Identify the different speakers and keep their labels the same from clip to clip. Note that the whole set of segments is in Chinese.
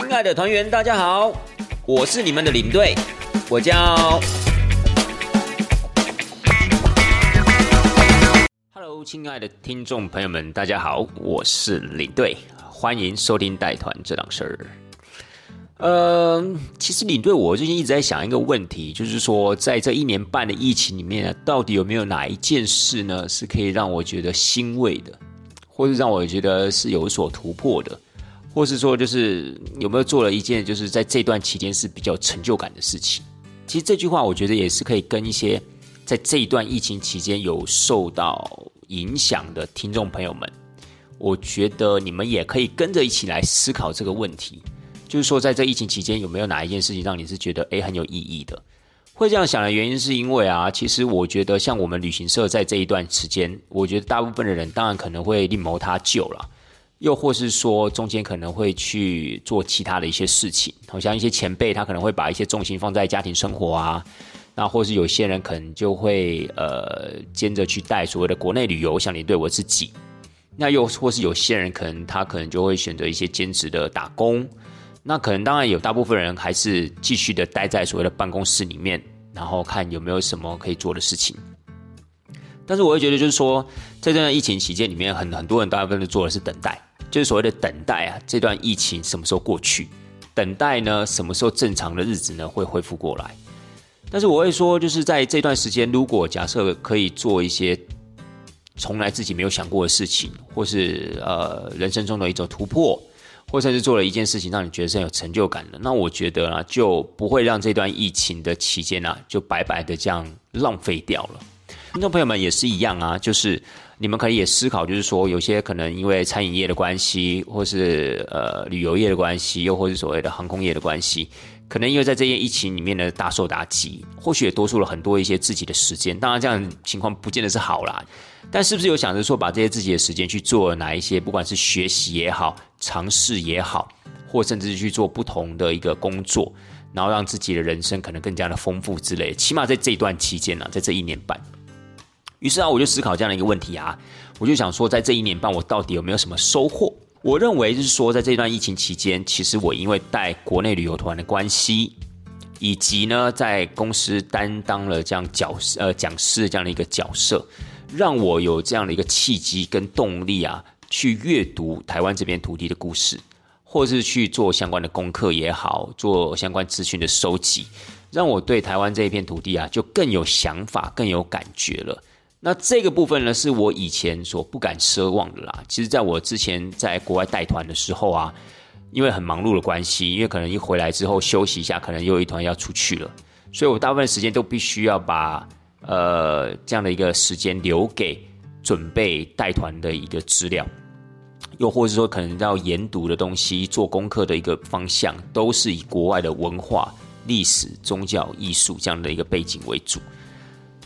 Speaker 1: 亲爱的团员，大家好，我是你们的领队，我叫。Hello，亲爱的听众朋友们，大家好，我是领队，欢迎收听带团这档事儿。呃，其实领队，我最近一直在想一个问题，就是说，在这一年半的疫情里面，到底有没有哪一件事呢，是可以让我觉得欣慰的，或是让我觉得是有所突破的？或是说，就是有没有做了一件，就是在这段期间是比较成就感的事情。其实这句话，我觉得也是可以跟一些在这一段疫情期间有受到影响的听众朋友们，我觉得你们也可以跟着一起来思考这个问题。就是说，在这疫情期间，有没有哪一件事情让你是觉得诶很有意义的？会这样想的原因，是因为啊，其实我觉得像我们旅行社在这一段时间，我觉得大部分的人当然可能会另谋他救了。又或是说，中间可能会去做其他的一些事情，好像一些前辈他可能会把一些重心放在家庭生活啊，那或是有些人可能就会呃兼着去带所谓的国内旅游，像你对我自己，那又或是有些人可能他可能就会选择一些兼职的打工，那可能当然有大部分人还是继续的待在所谓的办公室里面，然后看有没有什么可以做的事情。但是我会觉得就是说，在这段疫情期间里面，很很多人大部分都做的是等待。就是所谓的等待啊，这段疫情什么时候过去？等待呢，什么时候正常的日子呢会恢复过来？但是我会说，就是在这段时间，如果假设可以做一些从来自己没有想过的事情，或是呃人生中的一种突破，或者是做了一件事情让你觉得是很有成就感的，那我觉得啊，就不会让这段疫情的期间啊，就白白的这样浪费掉了。听众朋友们也是一样啊，就是。你们可以也思考，就是说，有些可能因为餐饮业的关系，或是呃旅游业的关系，又或是所谓的航空业的关系，可能因为在这些疫情里面呢大受打击，或许也多出了很多一些自己的时间。当然，这样情况不见得是好啦，但是不是有想着说，把这些自己的时间去做哪一些，不管是学习也好，尝试也好，或甚至去做不同的一个工作，然后让自己的人生可能更加的丰富之类。起码在这一段期间呢，在这一年半。于是啊，我就思考这样的一个问题啊，我就想说，在这一年半，我到底有没有什么收获？我认为就是说，在这段疫情期间，其实我因为带国内旅游团的关系，以及呢，在公司担当了这样角色呃讲师这样的一个角色，让我有这样的一个契机跟动力啊，去阅读台湾这边土地的故事，或是去做相关的功课也好，做相关资讯的收集，让我对台湾这一片土地啊，就更有想法，更有感觉了。那这个部分呢，是我以前所不敢奢望的啦。其实，在我之前在国外带团的时候啊，因为很忙碌的关系，因为可能一回来之后休息一下，可能又一团要出去了，所以我大部分时间都必须要把呃这样的一个时间留给准备带团的一个资料，又或者说可能要研读的东西、做功课的一个方向，都是以国外的文化、历史、宗教、艺术这样的一个背景为主。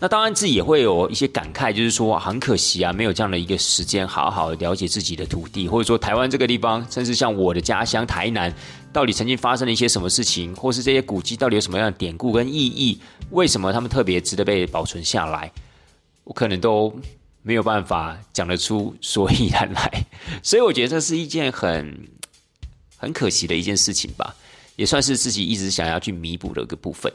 Speaker 1: 那当然自己也会有一些感慨，就是说很可惜啊，没有这样的一个时间，好好了解自己的土地，或者说台湾这个地方，甚至像我的家乡台南，到底曾经发生了一些什么事情，或是这些古迹到底有什么样的典故跟意义，为什么他们特别值得被保存下来，我可能都没有办法讲得出所以然来，所以我觉得这是一件很很可惜的一件事情吧，也算是自己一直想要去弥补的一个部分。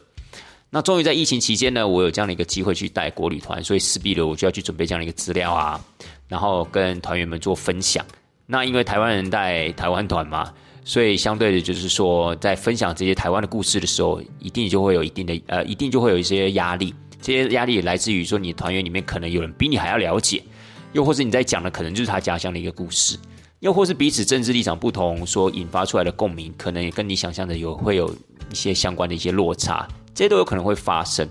Speaker 1: 那终于在疫情期间呢，我有这样的一个机会去带国旅团，所以势必的我就要去准备这样的一个资料啊，然后跟团员们做分享。那因为台湾人带台湾团嘛，所以相对的就是说，在分享这些台湾的故事的时候，一定就会有一定的呃，一定就会有一些压力。这些压力来自于说，你团员里面可能有人比你还要了解，又或是你在讲的可能就是他家乡的一个故事，又或是彼此政治立场不同所引发出来的共鸣，可能也跟你想象的有会有一些相关的一些落差。这些都有可能会发生，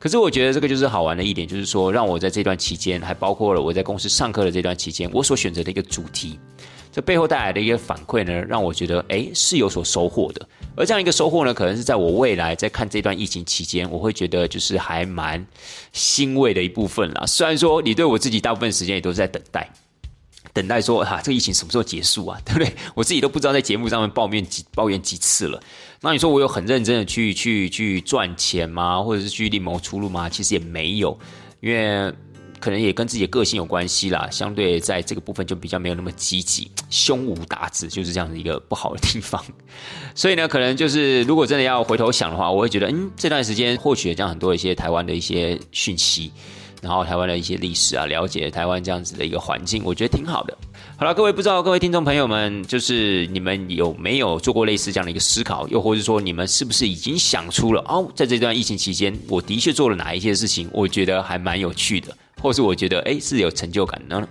Speaker 1: 可是我觉得这个就是好玩的一点，就是说让我在这段期间，还包括了我在公司上课的这段期间，我所选择的一个主题，这背后带来的一个反馈呢，让我觉得哎是有所收获的。而这样一个收获呢，可能是在我未来在看这段疫情期间，我会觉得就是还蛮欣慰的一部分啦。虽然说你对我自己大部分时间也都是在等待。等待说哈，这个疫情什么时候结束啊？对不对？我自己都不知道在节目上面抱怨几抱怨几次了。那你说我有很认真的去去去赚钱吗？或者是去另谋出路吗？其实也没有，因为可能也跟自己的个性有关系啦，相对在这个部分就比较没有那么积极，胸无大志，就是这样的一个不好的地方。所以呢，可能就是如果真的要回头想的话，我会觉得，嗯，这段时间获取了这样很多一些台湾的一些讯息。然后台湾的一些历史啊，了解台湾这样子的一个环境，我觉得挺好的。好了，各位不知道各位听众朋友们，就是你们有没有做过类似这样的一个思考？又或者说，你们是不是已经想出了哦，在这段疫情期间，我的确做了哪一些事情？我觉得还蛮有趣的，或是我觉得哎是有成就感呢？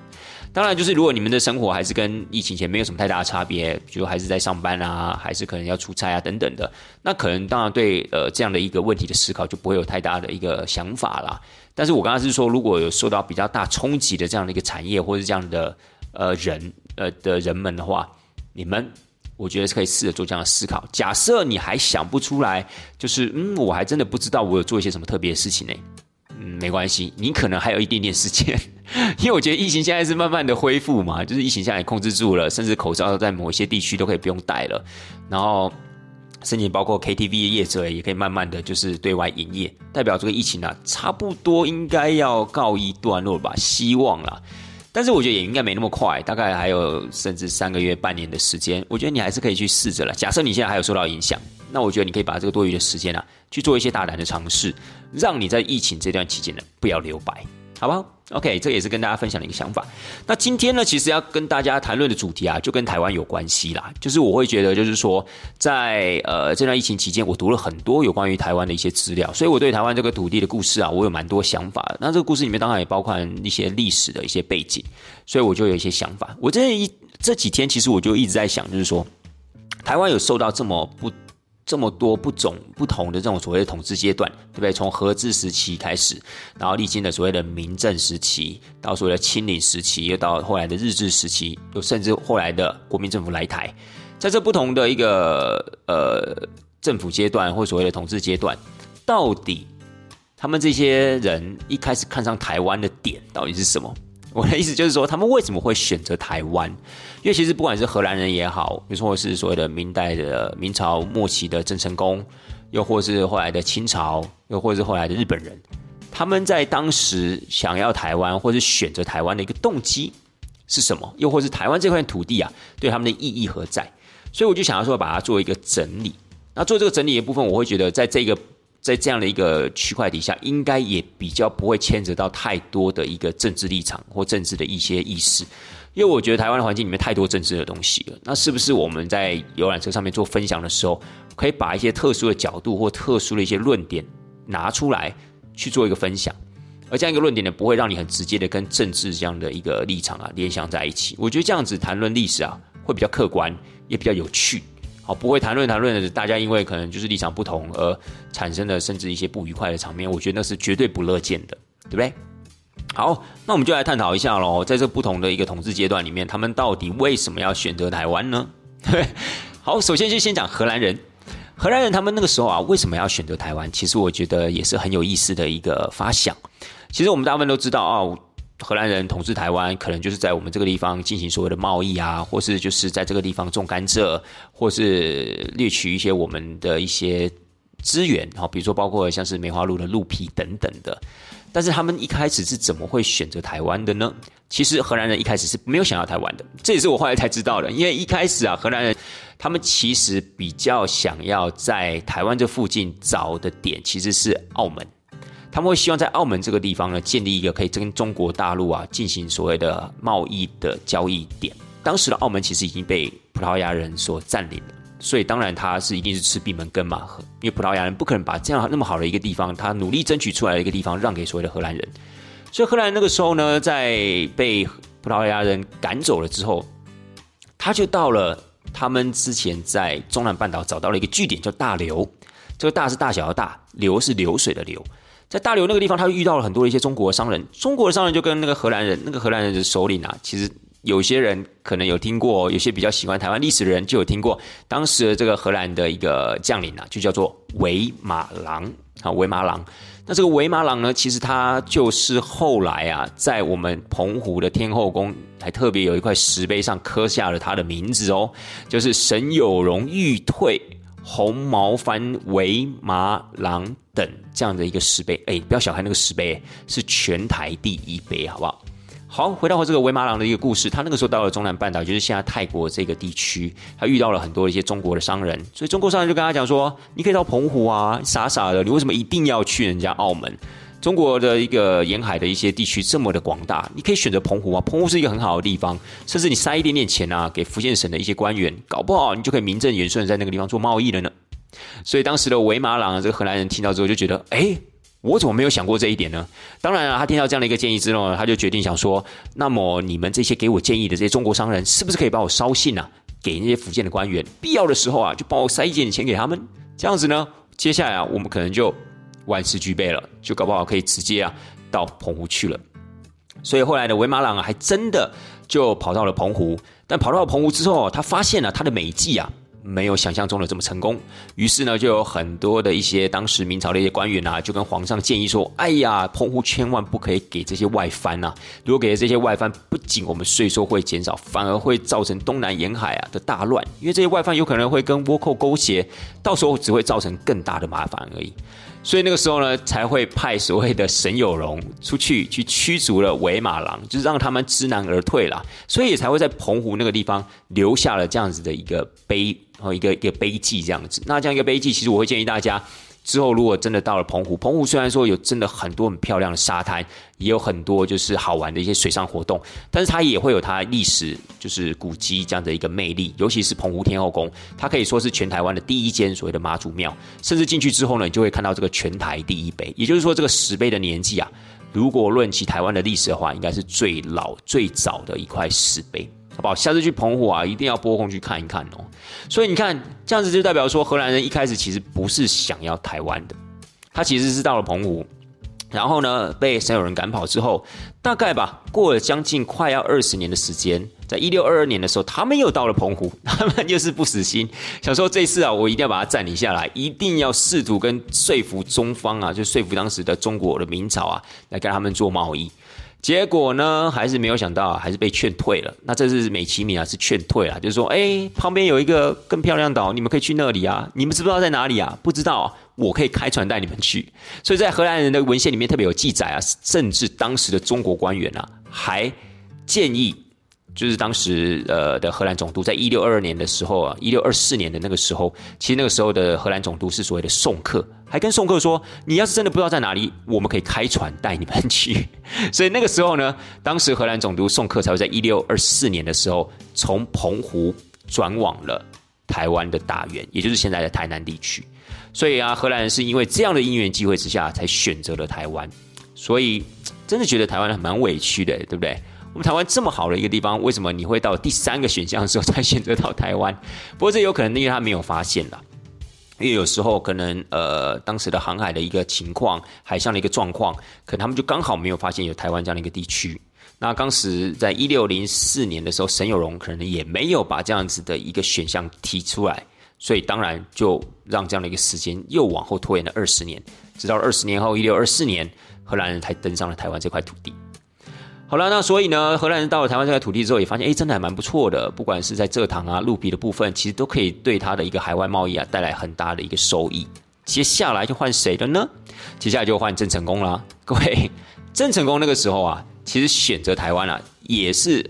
Speaker 1: 当然，就是如果你们的生活还是跟疫情前没有什么太大的差别，就还是在上班啊，还是可能要出差啊等等的，那可能当然对呃这样的一个问题的思考就不会有太大的一个想法啦。但是我刚刚是说，如果有受到比较大冲击的这样的一个产业或者这样的呃人呃的人们的话，你们我觉得是可以试着做这样的思考。假设你还想不出来，就是嗯，我还真的不知道我有做一些什么特别的事情呢？嗯，没关系，你可能还有一点点时间，因为我觉得疫情现在是慢慢的恢复嘛，就是疫情现在控制住了，甚至口罩在某一些地区都可以不用戴了，然后甚至包括 KTV 的业者也可以慢慢的就是对外营业，代表这个疫情啊，差不多应该要告一段落吧，希望啦。但是我觉得也应该没那么快，大概还有甚至三个月、半年的时间，我觉得你还是可以去试着了。假设你现在还有受到影响。那我觉得你可以把这个多余的时间啊，去做一些大胆的尝试，让你在疫情这段期间呢，不要留白，好不好？OK，这也是跟大家分享的一个想法。那今天呢，其实要跟大家谈论的主题啊，就跟台湾有关系啦。就是我会觉得，就是说，在呃这段疫情期间，我读了很多有关于台湾的一些资料，所以我对台湾这个土地的故事啊，我有蛮多想法。那这个故事里面当然也包括一些历史的一些背景，所以我就有一些想法。我这一这几天其实我就一直在想，就是说，台湾有受到这么不。这么多不种不同的这种所谓的统治阶段，对不对？从和治时期开始，然后历经了所谓的民政时期，到所谓的清领时期，又到后来的日治时期，又甚至后来的国民政府来台，在这不同的一个呃政府阶段或所谓的统治阶段，到底他们这些人一开始看上台湾的点到底是什么？我的意思就是说，他们为什么会选择台湾？因为其实不管是荷兰人也好，比如说是所谓的明代的明朝末期的郑成功，又或是后来的清朝，又或是后来的日本人，他们在当时想要台湾或是选择台湾的一个动机是什么？又或是台湾这块土地啊，对他们的意义何在？所以我就想要说，把它做一个整理。那做这个整理的部分，我会觉得在这个。在这样的一个区块底下，应该也比较不会牵扯到太多的一个政治立场或政治的一些意识，因为我觉得台湾的环境里面太多政治的东西了。那是不是我们在游览车上面做分享的时候，可以把一些特殊的角度或特殊的一些论点拿出来去做一个分享？而这样一个论点呢，不会让你很直接的跟政治这样的一个立场啊联想在一起。我觉得这样子谈论历史啊，会比较客观，也比较有趣。好，不会谈论谈论的，大家因为可能就是立场不同而产生的，甚至一些不愉快的场面，我觉得那是绝对不乐见的，对不对？好，那我们就来探讨一下喽，在这不同的一个统治阶段里面，他们到底为什么要选择台湾呢？好，首先就先讲荷兰人，荷兰人他们那个时候啊，为什么要选择台湾？其实我觉得也是很有意思的一个发想。其实我们大部分都知道啊。荷兰人统治台湾，可能就是在我们这个地方进行所谓的贸易啊，或是就是在这个地方种甘蔗，或是掠取一些我们的一些资源，好，比如说包括像是梅花鹿的鹿皮等等的。但是他们一开始是怎么会选择台湾的呢？其实荷兰人一开始是没有想要台湾的，这也是我后来才知道的。因为一开始啊，荷兰人他们其实比较想要在台湾这附近找的点，其实是澳门。他们会希望在澳门这个地方呢，建立一个可以跟中国大陆啊进行所谓的贸易的交易点。当时的澳门其实已经被葡萄牙人所占领了，所以当然他是一定是吃闭门羹嘛，因为葡萄牙人不可能把这样那么好的一个地方，他努力争取出来的一个地方让给所谓的荷兰人。所以荷兰人那个时候呢，在被葡萄牙人赶走了之后，他就到了他们之前在中南半岛找到了一个据点，叫大流。这个大是大小的大，流是流水的流。在大流那个地方，他遇到了很多的一些中国商人。中国的商人就跟那个荷兰人，那个荷兰人的首领啊，其实有些人可能有听过，有些比较喜欢台湾历史的人就有听过。当时的这个荷兰的一个将领啊，就叫做维马郎啊，维马郎。那这个维马郎呢，其实他就是后来啊，在我们澎湖的天后宫，还特别有一块石碑上刻下了他的名字哦，就是沈有容欲退。红毛番、维马郎等这样的一个石碑。哎，不要小看那个石碑，是全台第一碑，好不好？好，回到这个维麻郎的一个故事，他那个时候到了中南半岛，就是现在泰国这个地区，他遇到了很多一些中国的商人，所以中国商人就跟他讲说：“你可以到澎湖啊，傻傻的，你为什么一定要去人家澳门？中国的一个沿海的一些地区这么的广大，你可以选择澎湖啊，澎湖是一个很好的地方，甚至你塞一点点钱啊，给福建省的一些官员，搞不好你就可以名正言顺在那个地方做贸易了呢。”所以当时的维马朗这个荷兰人听到之后就觉得：“哎。”我怎么没有想过这一点呢？当然了，他听到这样的一个建议之后，他就决定想说：那么你们这些给我建议的这些中国商人，是不是可以帮我捎信啊？给那些福建的官员，必要的时候啊，就帮我塞一点钱给他们。这样子呢，接下来啊，我们可能就万事俱备了，就搞不好可以直接啊到澎湖去了。所以后来的维马朗啊，还真的就跑到了澎湖。但跑到澎湖之后，他发现了他的美计啊。没有想象中的这么成功，于是呢，就有很多的一些当时明朝的一些官员啊，就跟皇上建议说：“哎呀，澎湖千万不可以给这些外藩呐！如果给了这些外藩，不仅我们税收会减少，反而会造成东南沿海啊的大乱，因为这些外藩有可能会跟倭寇勾结，到时候只会造成更大的麻烦而已。”所以那个时候呢，才会派所谓的沈有容出去去驱逐了韦马郎，就是让他们知难而退了。所以也才会在澎湖那个地方留下了这样子的一个碑，然后一个一个碑记这样子。那这样一个碑记，其实我会建议大家。之后，如果真的到了澎湖，澎湖虽然说有真的很多很漂亮的沙滩，也有很多就是好玩的一些水上活动，但是它也会有它历史就是古迹这样的一个魅力。尤其是澎湖天后宫，它可以说是全台湾的第一间所谓的妈祖庙。甚至进去之后呢，你就会看到这个全台第一碑，也就是说这个石碑的年纪啊，如果论起台湾的历史的话，应该是最老最早的一块石碑。好不好？下次去澎湖啊，一定要拨空去看一看哦。所以你看，这样子就代表说，荷兰人一开始其实不是想要台湾的，他其实是到了澎湖，然后呢被所有人赶跑之后，大概吧过了将近快要二十年的时间，在一六二二年的时候，他们又到了澎湖，他们又是不死心，想说这次啊，我一定要把它占领下来，一定要试图跟说服中方啊，就说服当时的中国的明朝啊，来跟他们做贸易。结果呢，还是没有想到，还是被劝退了。那这是美其名啊，是劝退啊，就是说，哎，旁边有一个更漂亮岛，你们可以去那里啊。你们知不知道在哪里啊？不知道，我可以开船带你们去。所以在荷兰人的文献里面特别有记载啊，甚至当时的中国官员啊，还建议。就是当时呃的荷兰总督，在一六二二年的时候啊，一六二四年的那个时候，其实那个时候的荷兰总督是所谓的送客，还跟送客说：“你要是真的不知道在哪里，我们可以开船带你们去。”所以那个时候呢，当时荷兰总督送客才会在一六二四年的时候，从澎湖转往了台湾的大员，也就是现在的台南地区。所以啊，荷兰人是因为这样的因缘机会之下，才选择了台湾。所以真的觉得台湾蛮委屈的，对不对？我们台湾这么好的一个地方，为什么你会到第三个选项的时候才选择到台湾？不过这有可能因为他没有发现啦，因为有时候可能呃当时的航海的一个情况，海上的一个状况，可能他们就刚好没有发现有台湾这样的一个地区。那当时在一六零四年的时候，沈有容可能也没有把这样子的一个选项提出来，所以当然就让这样的一个时间又往后拖延了二十年，直到二十年后一六二四年，荷兰人才登上了台湾这块土地。好了，那所以呢，荷兰人到了台湾这块土地之后，也发现，哎，真的还蛮不错的。不管是在蔗糖啊、鹿皮的部分，其实都可以对它的一个海外贸易啊带来很大的一个收益。接下来就换谁了呢？接下来就换郑成功啦。各位，郑成功那个时候啊，其实选择台湾啊，也是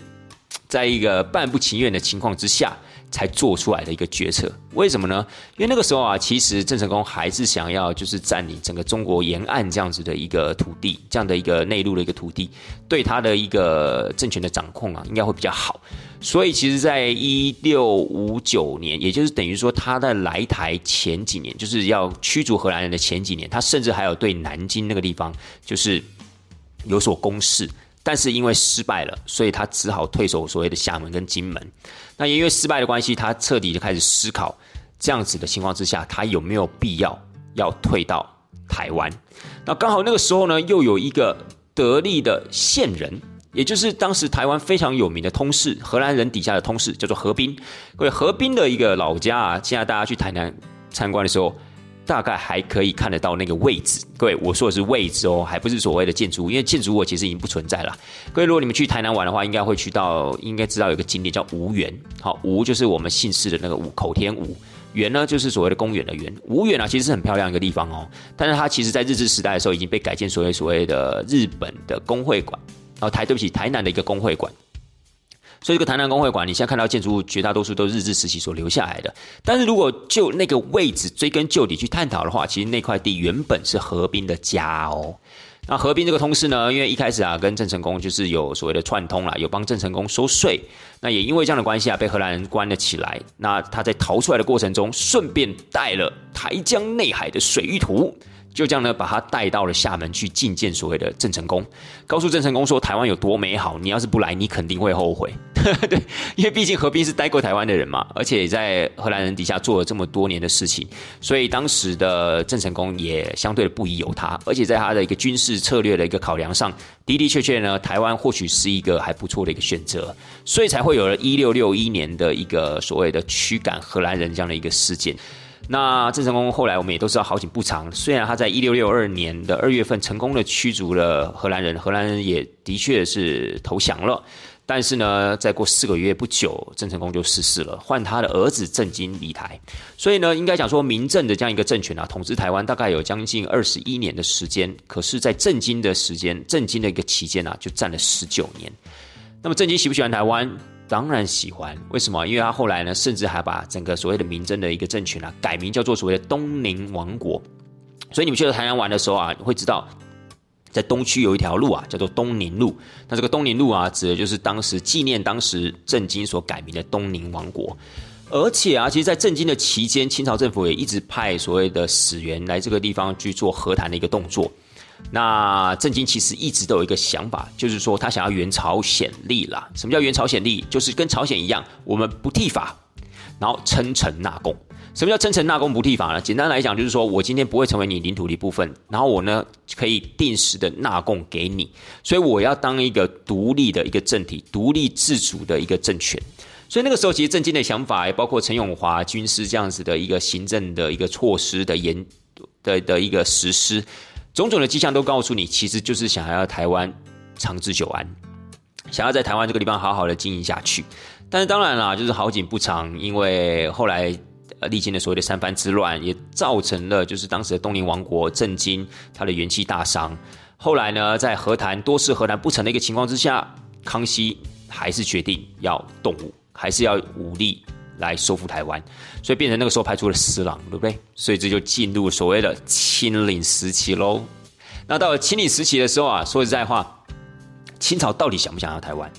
Speaker 1: 在一个半不情愿的情况之下。才做出来的一个决策，为什么呢？因为那个时候啊，其实郑成功还是想要就是占领整个中国沿岸这样子的一个土地，这样的一个内陆的一个土地，对他的一个政权的掌控啊，应该会比较好。所以，其实，在一六五九年，也就是等于说他在来台前几年，就是要驱逐荷兰人的前几年，他甚至还有对南京那个地方就是有所攻势。但是因为失败了，所以他只好退守所谓的厦门跟金门。那也因为失败的关系，他彻底就开始思考，这样子的情况之下，他有没有必要要退到台湾？那刚好那个时候呢，又有一个得力的线人，也就是当时台湾非常有名的通事，荷兰人底下的通事，叫做何斌。各位，何斌的一个老家啊，现在大家去台南参观的时候。大概还可以看得到那个位置，各位，我说的是位置哦，还不是所谓的建筑物，因为建筑物其实已经不存在了。各位，如果你们去台南玩的话，应该会去到，应该知道有个景点叫吴园。好，吴就是我们姓氏的那个吴，口天吴。园呢就是所谓的公园的园。吴园啊，其实是很漂亮一个地方哦，但是它其实在日治时代的时候已经被改建所谓所谓的日本的工会馆，哦台对不起台南的一个工会馆。所以这个台南工会馆，你现在看到建筑物绝大多数都是日治时期所留下来的。但是如果就那个位置追根究底去探讨的话，其实那块地原本是河滨的家哦。那河滨这个通事呢，因为一开始啊跟郑成功就是有所谓的串通啦，有帮郑成功收税。那也因为这样的关系啊，被荷兰人关了起来。那他在逃出来的过程中，顺便带了台江内海的水域图。就这样呢，把他带到了厦门去觐见所谓的郑成功，告诉郑成功说台湾有多美好，你要是不来，你肯定会后悔。对，因为毕竟何斌是待过台湾的人嘛，而且在荷兰人底下做了这么多年的事情，所以当时的郑成功也相对的不疑有他，而且在他的一个军事策略的一个考量上，的的确确呢，台湾或许是一个还不错的一个选择，所以才会有了一六六一年的一个所谓的驱赶荷兰人这样的一个事件。那郑成功后来我们也都知道好景不长，虽然他在一六六二年的二月份成功的驱逐了荷兰人，荷兰人也的确是投降了，但是呢，再过四个月不久，郑成功就逝世了，换他的儿子郑经离台，所以呢，应该讲说民政的这样一个政权啊，统治台湾大概有将近二十一年的时间，可是，在郑经的时间，郑经的一个期间啊，就占了十九年。那么郑经喜不喜欢台湾？当然喜欢，为什么？因为他后来呢，甚至还把整个所谓的民政的一个政权啊，改名叫做所谓的东宁王国。所以你们去台南玩的时候啊，会知道在东区有一条路啊，叫做东宁路。那这个东宁路啊，指的就是当时纪念当时郑经所改名的东宁王国。而且啊，其实，在郑经的期间，清朝政府也一直派所谓的使员来这个地方去做和谈的一个动作。那郑经其实一直都有一个想法，就是说他想要援朝显力啦。什么叫援朝显力？就是跟朝鲜一样，我们不剃法，然后称臣纳贡。什么叫称臣纳贡不剃法呢？简单来讲，就是说我今天不会成为你领土的一部分，然后我呢可以定时的纳贡给你，所以我要当一个独立的一个政体，独立自主的一个政权。所以那个时候，其实郑经的想法，也包括陈永华军师这样子的一个行政的一个措施的严的的一个实施。种种的迹象都告诉你，其实就是想要台湾长治久安，想要在台湾这个地方好好的经营下去。但是当然啦，就是好景不长，因为后来历经了所谓的三藩之乱，也造成了就是当时的东宁王国震惊，他的元气大伤。后来呢，在和谈多次和谈不成的一个情况之下，康熙还是决定要动武，还是要武力。来收复台湾，所以变成那个时候派出了施琅，对不对？所以这就进入所谓的清领时期喽。那到了清领时期的时候啊，说实在话，清朝到底想不想要台湾？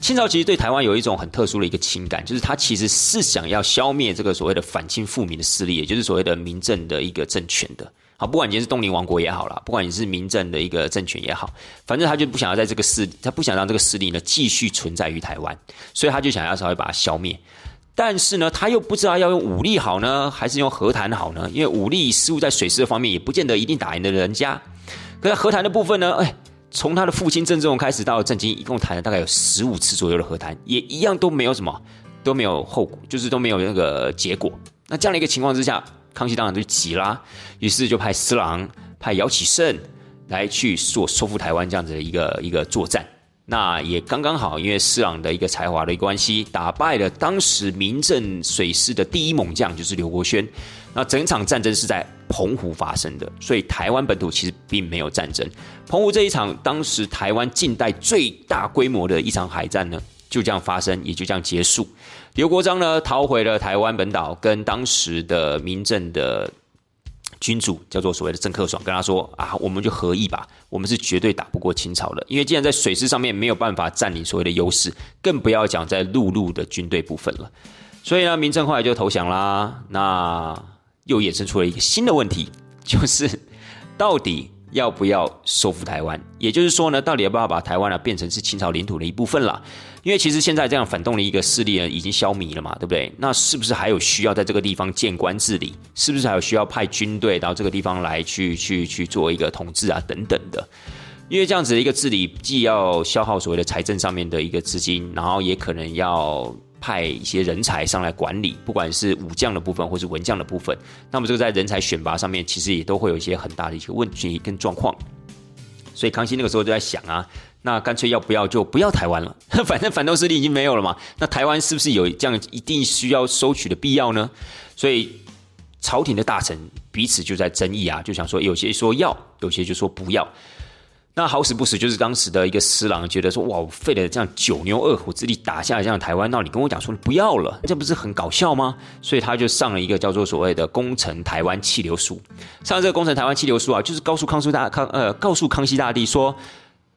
Speaker 1: 清朝其实对台湾有一种很特殊的一个情感，就是他其实是想要消灭这个所谓的反清复明的势力，也就是所谓的民政的一个政权的。好，不管你是东宁王国也好啦，不管你是民政的一个政权也好，反正他就不想要在这个势，他不想让这个势力呢继续存在于台湾，所以他就想要稍微把它消灭。但是呢，他又不知道要用武力好呢，还是用和谈好呢？因为武力似乎在水师的方面也不见得一定打赢的人家。可是和谈的部分呢，哎，从他的父亲郑芝龙开始到郑经，一共谈了大概有十五次左右的和谈，也一样都没有什么，都没有后果，就是都没有那个结果。那这样的一个情况之下，康熙当然就急啦，于是就派施琅、派姚启圣来去做收复台湾这样子的一个一个作战。那也刚刚好，因为施琅的一个才华的关系，打败了当时民政水师的第一猛将，就是刘国轩。那整场战争是在澎湖发生的，所以台湾本土其实并没有战争。澎湖这一场，当时台湾近代最大规模的一场海战呢，就这样发生，也就这样结束。刘国璋呢，逃回了台湾本岛，跟当时的民政的。君主叫做所谓的郑克爽，跟他说啊，我们就合议吧，我们是绝对打不过清朝的，因为既然在水师上面没有办法占领所谓的优势，更不要讲在陆路的军队部分了。所以呢，明政后来就投降啦。那又衍生出了一个新的问题，就是到底。要不要收复台湾？也就是说呢，到底要不要把台湾呢变成是清朝领土的一部分了？因为其实现在这样反动的一个势力呢，已经消弭了嘛，对不对？那是不是还有需要在这个地方建官治理？是不是还有需要派军队到这个地方来去去去做一个统治啊？等等的。因为这样子的一个治理，既要消耗所谓的财政上面的一个资金，然后也可能要。派一些人才上来管理，不管是武将的部分或是文将的部分，那么这个在人才选拔上面，其实也都会有一些很大的一些问题跟状况。所以康熙那个时候就在想啊，那干脆要不要就不要台湾了？反正反动势力已经没有了嘛。那台湾是不是有这样一定需要收取的必要呢？所以朝廷的大臣彼此就在争议啊，就想说有些说要，有些就说不要。那好死不死，就是当时的一个司郎觉得说，哇，我费了这样九牛二虎之力打下来这样台湾，那你跟我讲说你不要了，这不是很搞笑吗？所以他就上了一个叫做所谓的《攻城台湾气流书》。上这个《攻城台湾气流书》啊，就是告诉康叔大康呃，告诉康熙大帝说。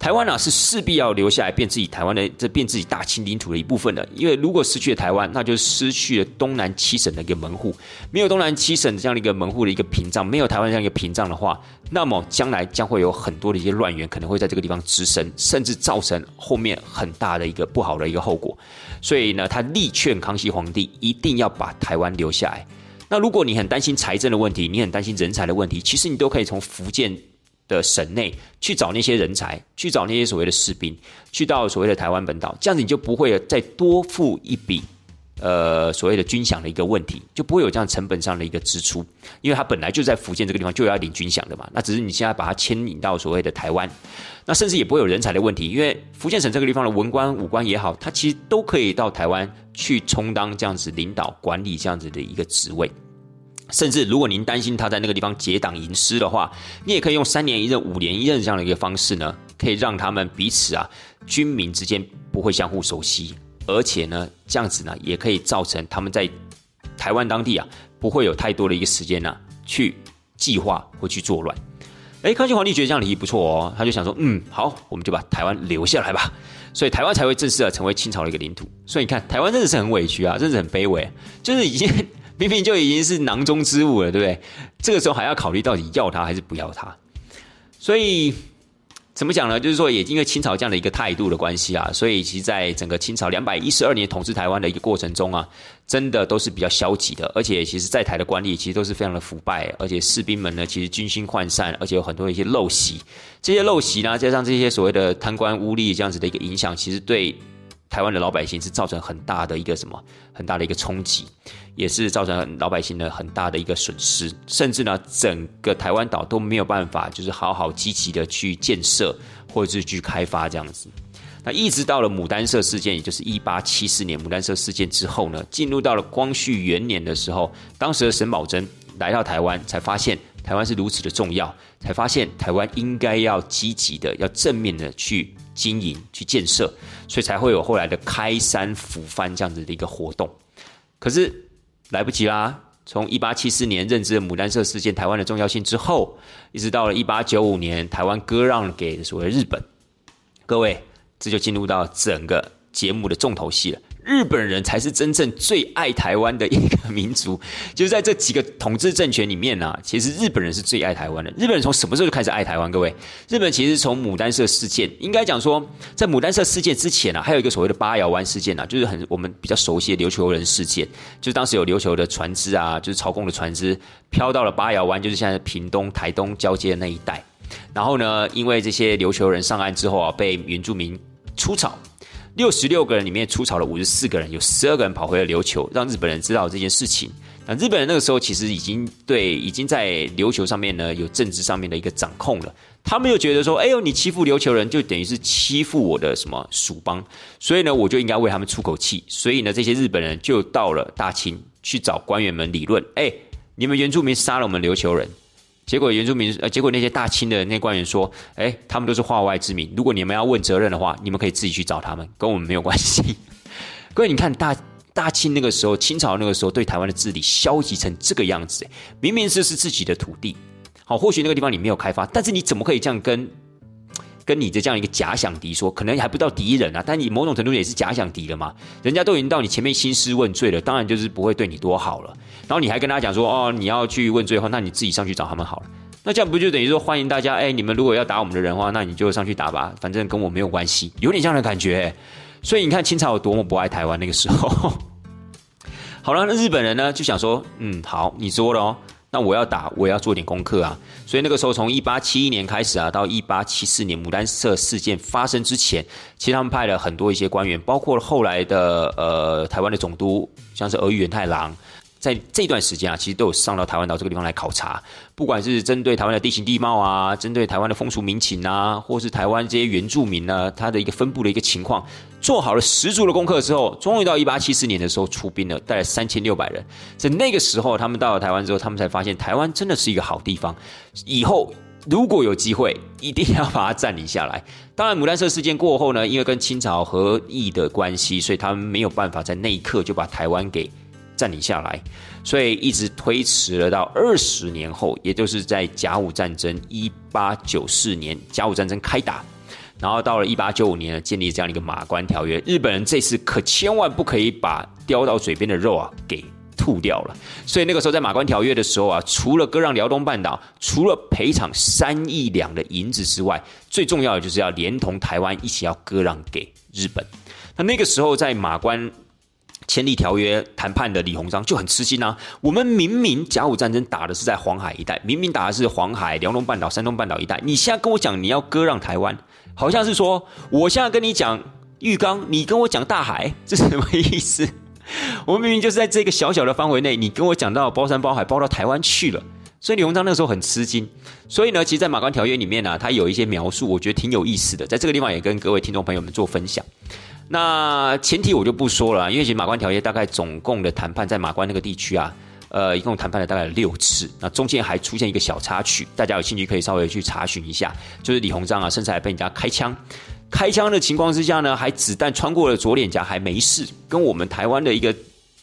Speaker 1: 台湾呢是势必要留下来，变自己台湾的这变自己大清领土的一部分的。因为如果失去了台湾，那就失去了东南七省的一个门户。没有东南七省这样的一个门户的一个屏障，没有台湾这样一个屏障的话，那么将来将会有很多的一些乱源可能会在这个地方滋生，甚至造成后面很大的一个不好的一个后果。所以呢，他力劝康熙皇帝一定要把台湾留下来。那如果你很担心财政的问题，你很担心人才的问题，其实你都可以从福建。的省内去找那些人才，去找那些所谓的士兵，去到所谓的台湾本岛，这样子你就不会再多付一笔，呃，所谓的军饷的一个问题，就不会有这样成本上的一个支出，因为他本来就在福建这个地方就要领军饷的嘛，那只是你现在把它牵引到所谓的台湾，那甚至也不会有人才的问题，因为福建省这个地方的文官武官也好，他其实都可以到台湾去充当这样子领导管理这样子的一个职位。甚至，如果您担心他在那个地方结党营私的话，你也可以用三年一任、五年一任这样的一个方式呢，可以让他们彼此啊，军民之间不会相互熟悉，而且呢，这样子呢，也可以造成他们在台湾当地啊，不会有太多的一个时间呢，去计划或去作乱。哎，康熙皇帝觉得这样的提议不错哦，他就想说，嗯，好，我们就把台湾留下来吧，所以台湾才会正式的成为清朝的一个领土。所以你看，台湾真的是很委屈啊，真的是很卑微，就是已经。明明就已经是囊中之物了，对不对？这个时候还要考虑到底要他还是不要他，所以怎么讲呢？就是说，也因为清朝这样的一个态度的关系啊，所以其实在整个清朝两百一十二年统治台湾的一个过程中啊，真的都是比较消极的，而且其实在台的官吏其实都是非常的腐败，而且士兵们呢，其实军心涣散，而且有很多一些陋习，这些陋习呢，加上这些所谓的贪官污吏这样子的一个影响，其实对。台湾的老百姓是造成很大的一个什么很大的一个冲击，也是造成老百姓的很大的一个损失，甚至呢，整个台湾岛都没有办法，就是好好积极的去建设或者是去开发这样子。那一直到了牡丹社事件，也就是一八七四年牡丹社事件之后呢，进入到了光绪元年的时候，当时的沈葆桢来到台湾，才发现台湾是如此的重要，才发现台湾应该要积极的、要正面的去。经营去建设，所以才会有后来的开山抚番这样子的一个活动。可是来不及啦！从一八七四年认知了牡丹社事件台湾的重要性之后，一直到了一八九五年台湾割让给所谓日本，各位这就进入到整个节目的重头戏了。日本人才是真正最爱台湾的一个民族，就是在这几个统治政权里面呢，其实日本人是最爱台湾的。日本人从什么时候就开始爱台湾？各位，日本其实从牡丹社事件，应该讲说，在牡丹社事件之前呢，还有一个所谓的八瑶湾事件呢，就是很我们比较熟悉的琉球人事件，就是当时有琉球的船只啊，就是朝贡的船只飘到了八瑶湾，就是现在屏东、台东交接的那一带。然后呢，因为这些琉球人上岸之后啊，被原住民出草。六十六个人里面出草了五十四个人，有十二个人跑回了琉球，让日本人知道这件事情。那日本人那个时候其实已经对已经在琉球上面呢有政治上面的一个掌控了，他们又觉得说，哎呦，你欺负琉球人就等于是欺负我的什么属邦，所以呢我就应该为他们出口气。所以呢这些日本人就到了大清去找官员们理论，哎，你们原住民杀了我们琉球人。结果原住民呃，结果那些大清的那官员说：“哎，他们都是化外之民。如果你们要问责任的话，你们可以自己去找他们，跟我们没有关系。”各位，你看大大清那个时候，清朝那个时候对台湾的治理消极成这个样子，明明是是自己的土地，好，或许那个地方你没有开发，但是你怎么可以这样跟？跟你的这样一个假想敌说，可能还不到敌人啊，但你某种程度也是假想敌了嘛。人家都已经到你前面兴师问罪了，当然就是不会对你多好了。然后你还跟他讲说，哦，你要去问罪的话，那你自己上去找他们好了。那这样不就等于说欢迎大家？哎，你们如果要打我们的人的话，那你就上去打吧，反正跟我没有关系，有点这样的感觉。所以你看清朝有多么不爱台湾那个时候。好了，那日本人呢就想说，嗯，好，你说了哦。那我要打，我也要做点功课啊。所以那个时候，从一八七一年开始啊，到一八七四年牡丹社事件发生之前，其实他们派了很多一些官员，包括后来的呃台湾的总督，像是俄语元太郎，在这段时间啊，其实都有上到台湾岛这个地方来考察，不管是针对台湾的地形地貌啊，针对台湾的风俗民情啊，或是台湾这些原住民呢，他的一个分布的一个情况，做好了十足的功课之后，终于到一八七四年的时候出兵了，带了三千六百人。在那个时候，他们到了台湾之后，他们才发现台湾真的是一个好地方，以后。如果有机会，一定要把它占领下来。当然，牡丹社事件过后呢，因为跟清朝和议的关系，所以他们没有办法在那一刻就把台湾给占领下来，所以一直推迟了到二十年后，也就是在甲午战争一八九四年，甲午战争开打，然后到了一八九五年建立这样一个马关条约。日本人这次可千万不可以把叼到嘴边的肉啊给。吐掉了，所以那个时候在马关条约的时候啊，除了割让辽东半岛，除了赔偿三亿两的银子之外，最重要的就是要连同台湾一起要割让给日本。那那个时候在马关签立条约谈判的李鸿章就很吃惊啊！我们明明甲午战争打的是在黄海一带，明明打的是黄海、辽东半岛、山东半岛一带，你现在跟我讲你要割让台湾，好像是说我现在跟你讲浴缸，你跟我讲大海，这是什么意思？我们明明就是在这个小小的范围内，你跟我讲到包山包海包到台湾去了，所以李鸿章那个时候很吃惊。所以呢，其实，在马关条约里面呢，他有一些描述，我觉得挺有意思的，在这个地方也跟各位听众朋友们做分享。那前提我就不说了，因为其实马关条约大概总共的谈判在马关那个地区啊，呃，一共谈判了大概六次，那中间还出现一个小插曲，大家有兴趣可以稍微去查询一下，就是李鸿章啊，甚至还被人家开枪。开枪的情况之下呢，还子弹穿过了左脸颊，还没事，跟我们台湾的一个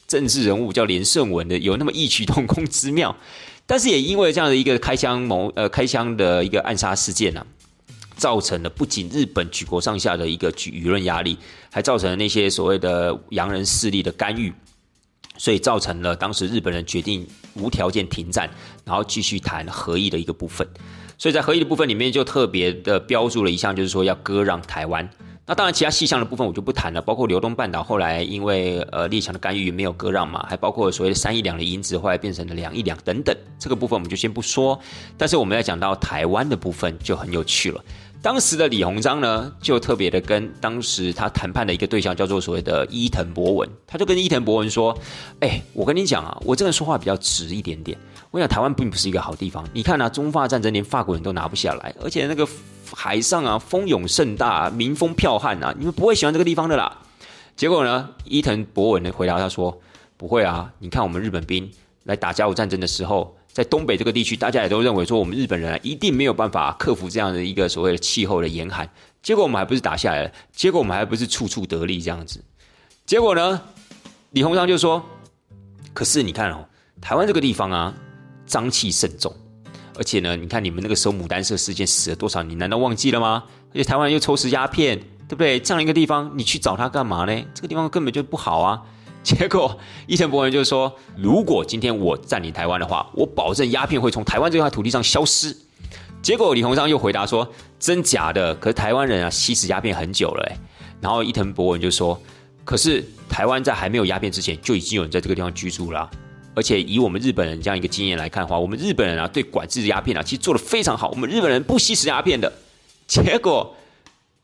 Speaker 1: 政治人物叫连胜文的有那么异曲同工之妙。但是也因为这样的一个开枪谋呃开枪的一个暗杀事件呢，造成了不仅日本举国上下的一个舆舆论压力，还造成了那些所谓的洋人势力的干预，所以造成了当时日本人决定无条件停战，然后继续谈和议的一个部分。所以在合议的部分里面，就特别的标注了一项，就是说要割让台湾。那当然，其他细项的部分我就不谈了，包括辽东半岛后来因为呃列强的干预没有割让嘛，还包括所谓的三亿两的银子后来变成了两亿两等等，这个部分我们就先不说。但是我们要讲到台湾的部分就很有趣了。当时的李鸿章呢，就特别的跟当时他谈判的一个对象叫做所谓的伊藤博文，他就跟伊藤博文说：“哎，我跟你讲啊，我这个人说话比较直一点点。我想台湾并不是一个好地方。你看啊，中法战争连法国人都拿不下来，而且那个海上啊，风涌盛大，民风剽悍啊，你们不会喜欢这个地方的啦。”结果呢，伊藤博文的回答他说：“不会啊，你看我们日本兵来打甲午战争的时候。”在东北这个地区，大家也都认为说，我们日本人啊一定没有办法克服这样的一个所谓的气候的严寒。结果我们还不是打下来了？结果我们还不是处处得利这样子？结果呢？李鸿章就说：“可是你看哦，台湾这个地方啊，瘴气甚重，而且呢，你看你们那个时候牡丹社事件死了多少？你难道忘记了吗？而且台湾又抽食鸦片，对不对？这样一个地方，你去找他干嘛呢？这个地方根本就不好啊。”结果，伊藤博文就说：“如果今天我占领台湾的话，我保证鸦片会从台湾这块土地上消失。”结果李鸿章又回答说：“真假的？可是台湾人啊，吸食鸦片很久了。”然后伊藤博文就说：“可是台湾在还没有鸦片之前，就已经有人在这个地方居住了。而且以我们日本人这样一个经验来看的话，我们日本人啊，对管制鸦片啊，其实做的非常好。我们日本人不吸食鸦片的。”结果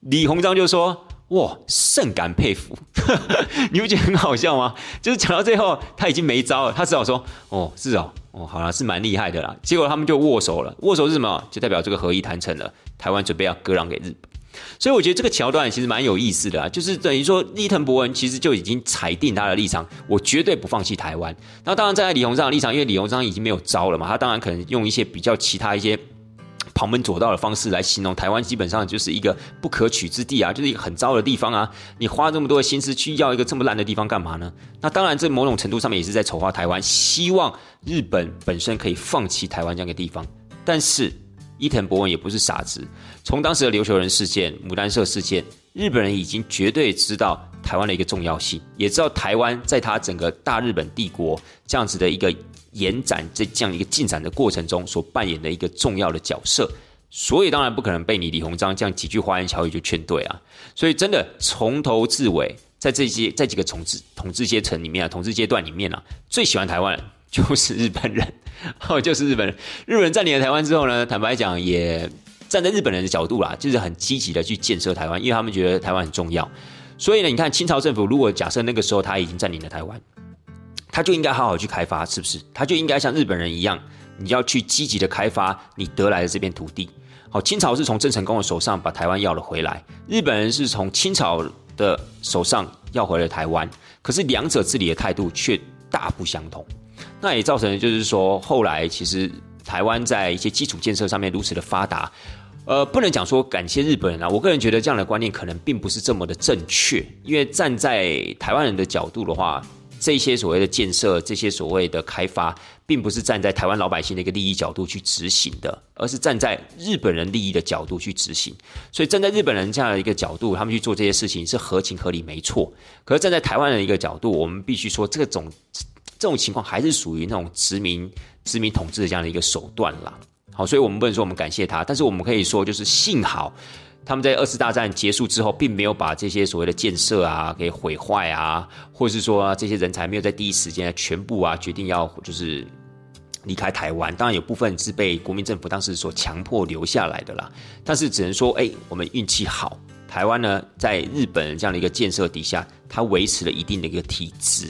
Speaker 1: 李鸿章就说。哇，甚感佩服！你不觉得很好笑吗？就是讲到最后，他已经没招了，他只好说：“哦，是哦，哦，好了，是蛮厉害的啦。”结果他们就握手了，握手是什么？就代表这个合议谈成了，台湾准备要割让给日本。所以我觉得这个桥段其实蛮有意思的啊，就是等于说伊藤博文其实就已经裁定他的立场，我绝对不放弃台湾。那当然站在李鸿章的立场，因为李鸿章已经没有招了嘛，他当然可能用一些比较其他一些。旁门左道的方式来形容台湾，基本上就是一个不可取之地啊，就是一个很糟的地方啊！你花这么多的心思去要一个这么烂的地方干嘛呢？那当然，这某种程度上面也是在丑化台湾，希望日本本身可以放弃台湾这样一个地方。但是伊藤博文也不是傻子，从当时的琉球人事件、牡丹社事件，日本人已经绝对知道台湾的一个重要性，也知道台湾在他整个大日本帝国这样子的一个。延展在这样一个进展的过程中所扮演的一个重要的角色，所以当然不可能被你李鸿章这样几句花言巧语就劝退啊！所以真的从头至尾，在这些在几个统治统治阶层里面啊，统治阶段里面啊，最喜欢台湾就是日本人，哦，就是日本人。日本人占领了台湾之后呢，坦白讲也站在日本人的角度啦，就是很积极的去建设台湾，因为他们觉得台湾很重要。所以呢，你看清朝政府如果假设那个时候他已经占领了台湾。他就应该好好去开发，是不是？他就应该像日本人一样，你要去积极的开发你得来的这片土地。好，清朝是从郑成功的手上把台湾要了回来，日本人是从清朝的手上要回了台湾，可是两者治理的态度却大不相同。那也造成就是说，后来其实台湾在一些基础建设上面如此的发达。呃，不能讲说感谢日本人啊，我个人觉得这样的观念可能并不是这么的正确。因为站在台湾人的角度的话，这些所谓的建设、这些所谓的开发，并不是站在台湾老百姓的一个利益角度去执行的，而是站在日本人利益的角度去执行。所以站在日本人这样的一个角度，他们去做这些事情是合情合理，没错。可是站在台湾人的一个角度，我们必须说，这种这种情况还是属于那种殖民殖民统治的这样的一个手段啦。好，所以我们不能说我们感谢他，但是我们可以说，就是幸好他们在二次大战结束之后，并没有把这些所谓的建设啊给毁坏啊，或者是说这些人才没有在第一时间全部啊决定要就是离开台湾。当然有部分是被国民政府当时所强迫留下来的啦，但是只能说，哎，我们运气好，台湾呢在日本这样的一个建设底下，它维持了一定的一个体制。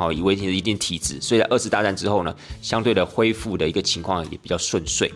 Speaker 1: 好，以维持一定体质，所以在二次大战之后呢，相对的恢复的一个情况也比较顺遂。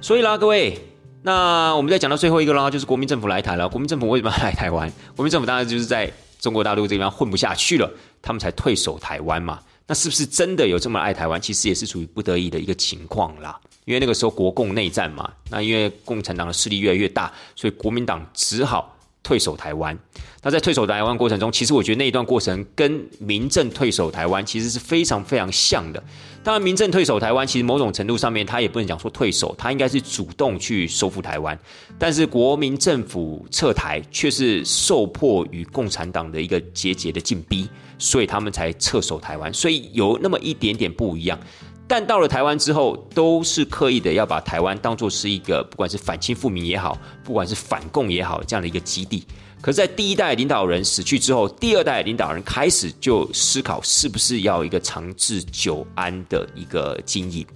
Speaker 1: 所以啦，各位，那我们再讲到最后一个啦，就是国民政府来台了。国民政府为什么要来台湾？国民政府当然就是在中国大陆这边混不下去了，他们才退守台湾嘛。那是不是真的有这么爱台湾？其实也是属于不得已的一个情况啦。因为那个时候国共内战嘛，那因为共产党的势力越来越大，所以国民党只好。退守台湾，那在退守台湾过程中，其实我觉得那一段过程跟民政退守台湾其实是非常非常像的。当然，民政退守台湾，其实某种程度上面，他也不能讲说退守，他应该是主动去收复台湾。但是国民政府撤台，却是受迫于共产党的一个节节的进逼，所以他们才撤守台湾。所以有那么一点点不一样。但到了台湾之后，都是刻意的要把台湾当做是一个，不管是反清复明也好，不管是反共也好，这样的一个基地。可是，在第一代领导人死去之后，第二代领导人开始就思考，是不是要一个长治久安的一个经营。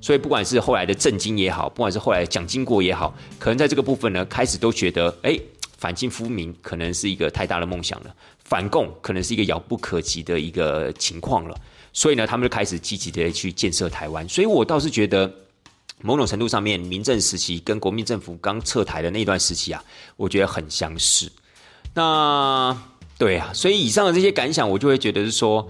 Speaker 1: 所以，不管是后来的郑经也好，不管是后来蒋经国也好，可能在这个部分呢，开始都觉得，哎，反清复明可能是一个太大的梦想了，反共可能是一个遥不可及的一个情况了。所以呢，他们就开始积极的去建设台湾。所以我倒是觉得，某种程度上面，民政时期跟国民政府刚撤台的那段时期啊，我觉得很相似。那对啊，所以以上的这些感想，我就会觉得是说，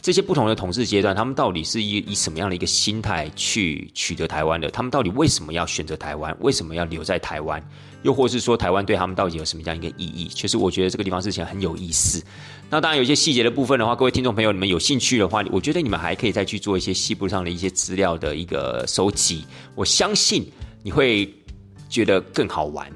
Speaker 1: 这些不同的统治阶段，他们到底是以以什么样的一个心态去取得台湾的？他们到底为什么要选择台湾？为什么要留在台湾？又或是说，台湾对他们到底有什么样一个意义？其实我觉得这个地方事情很有意思。那当然，有些细节的部分的话，各位听众朋友，你们有兴趣的话，我觉得你们还可以再去做一些西部上的一些资料的一个收集。我相信你会觉得更好玩。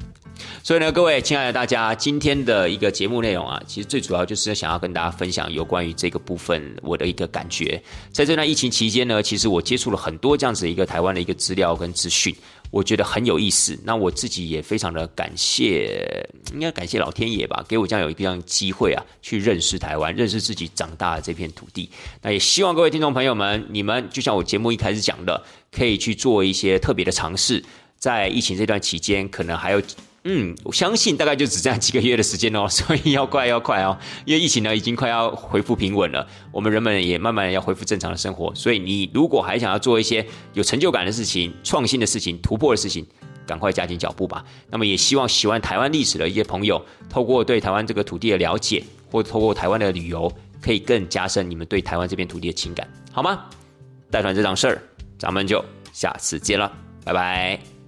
Speaker 1: 所以呢，各位亲爱的大家，今天的一个节目内容啊，其实最主要就是想要跟大家分享有关于这个部分我的一个感觉。在这段疫情期间呢，其实我接触了很多这样子一个台湾的一个资料跟资讯。我觉得很有意思，那我自己也非常的感谢，应该感谢老天爷吧，给我这样有一个这样机会啊，去认识台湾，认识自己长大的这片土地。那也希望各位听众朋友们，你们就像我节目一开始讲的，可以去做一些特别的尝试，在疫情这段期间，可能还有。嗯，我相信大概就只剩下几个月的时间哦，所以要快要快哦，因为疫情呢已经快要恢复平稳了，我们人们也慢慢要恢复正常的生活，所以你如果还想要做一些有成就感的事情、创新的事情、突破的事情，赶快加紧脚步吧。那么也希望喜欢台湾历史的一些朋友，透过对台湾这个土地的了解，或透过台湾的旅游，可以更加深你们对台湾这片土地的情感，好吗？带团这档事儿，咱们就下次见了，拜拜。